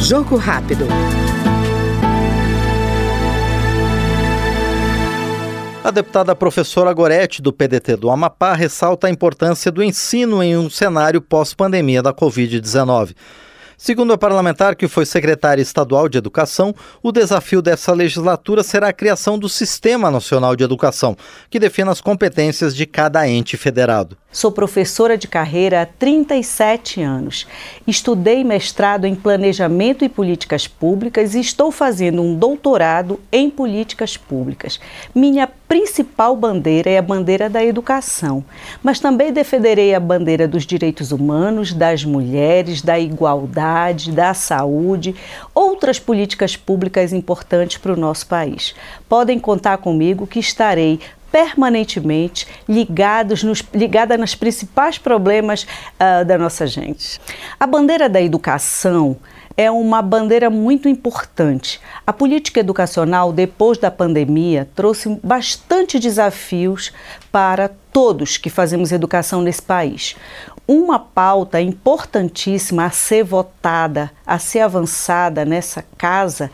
Jogo rápido. A deputada professora Gorete, do PDT do Amapá, ressalta a importância do ensino em um cenário pós-pandemia da Covid-19. Segundo a parlamentar, que foi secretária estadual de Educação, o desafio dessa legislatura será a criação do Sistema Nacional de Educação, que defina as competências de cada ente federado. Sou professora de carreira há 37 anos. Estudei mestrado em Planejamento e Políticas Públicas e estou fazendo um doutorado em Políticas Públicas. Minha principal bandeira é a bandeira da educação, mas também defenderei a bandeira dos direitos humanos, das mulheres, da igualdade, da saúde, outras políticas públicas importantes para o nosso país. Podem contar comigo que estarei permanentemente ligados nos, ligada nos principais problemas uh, da nossa gente. A bandeira da educação é uma bandeira muito importante. A política educacional, depois da pandemia, trouxe bastante desafios para todos que fazemos educação nesse país. Uma pauta importantíssima a ser votada, a ser avançada nessa casa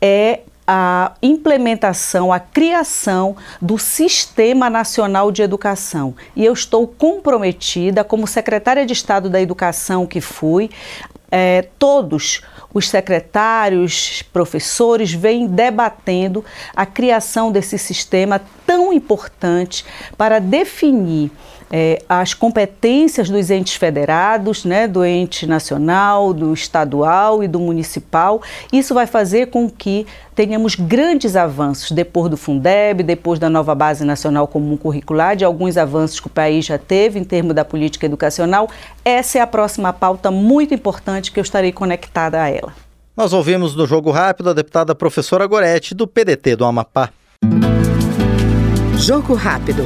é a implementação, a criação do Sistema Nacional de Educação. E eu estou comprometida, como secretária de Estado da Educação que fui, é, todos os secretários, professores vêm debatendo a criação desse sistema tão importante para definir é, as competências dos entes federados, né, do ente nacional, do estadual e do municipal. Isso vai fazer com que tenhamos grandes avanços depois do Fundeb, depois da nova Base Nacional Comum Curricular, de alguns avanços que o país já teve em termos da política educacional. Essa é a próxima pauta muito importante que eu estarei conectada a ela. Nós ouvimos no Jogo Rápido a deputada professora Gorete, do PDT do Amapá. Jogo Rápido.